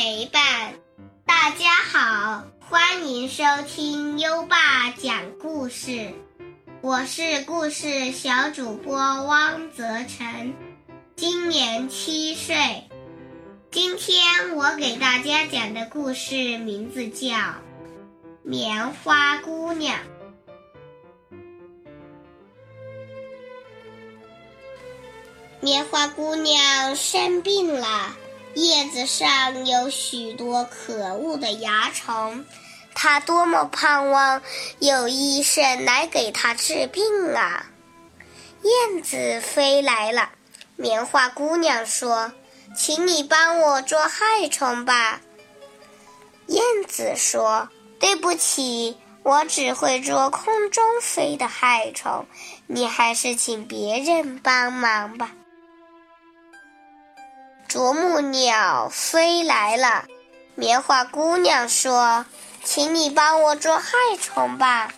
陪伴。大家好，欢迎收听优爸讲故事，我是故事小主播汪泽成，今年七岁。今天我给大家讲的故事名字叫《棉花姑娘》。棉花姑娘生病了，叶子上有许多可恶的蚜虫，它多么盼望有医生来给它治病啊！燕子飞来了，棉花姑娘说：“请你帮我捉害虫吧。”燕子说：“对不起，我只会捉空中飞的害虫，你还是请别人帮忙吧。”啄木鸟飞来了，棉花姑娘说：“请你帮我捉害虫吧。”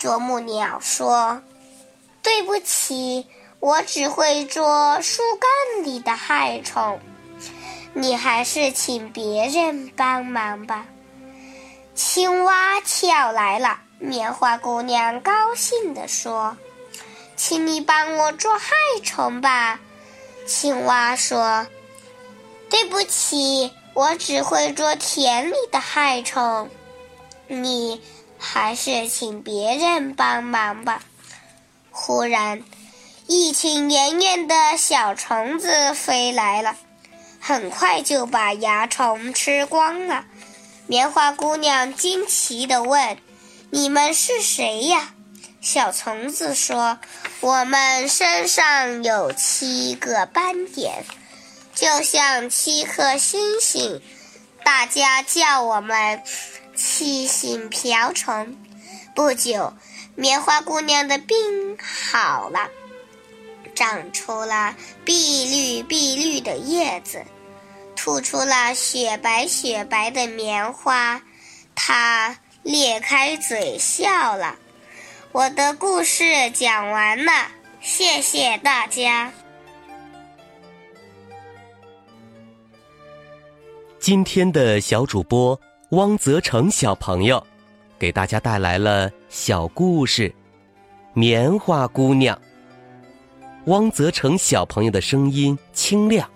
啄木鸟说：“对不起，我只会捉树干里的害虫，你还是请别人帮忙吧。”青蛙跳来了，棉花姑娘高兴地说：“请你帮我捉害虫吧。”青蛙说：“对不起，我只会捉田里的害虫，你还是请别人帮忙吧。”忽然，一群圆圆的小虫子飞来了，很快就把蚜虫吃光了。棉花姑娘惊奇地问：“你们是谁呀？”小虫子说：“我们身上有七个斑点，就像七颗星星，大家叫我们七星瓢虫。”不久，棉花姑娘的病好了，长出了碧绿碧绿的叶子，吐出了雪白雪白的棉花，她咧开嘴笑了。我的故事讲完了，谢谢大家。今天的小主播汪泽成小朋友，给大家带来了小故事《棉花姑娘》。汪泽成小朋友的声音清亮，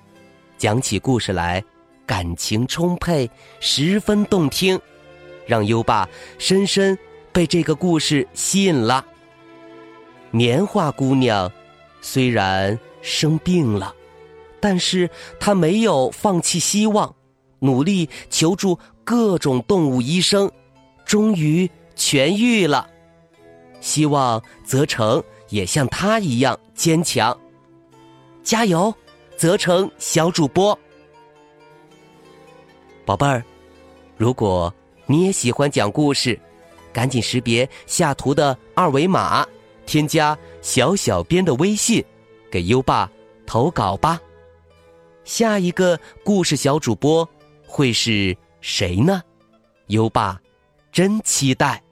讲起故事来感情充沛，十分动听，让优爸深深。被这个故事吸引了。棉花姑娘虽然生病了，但是她没有放弃希望，努力求助各种动物医生，终于痊愈了。希望泽成也像她一样坚强。加油，泽成小主播！宝贝儿，如果你也喜欢讲故事。赶紧识别下图的二维码，添加小小编的微信，给优爸投稿吧。下一个故事小主播会是谁呢？优爸真期待。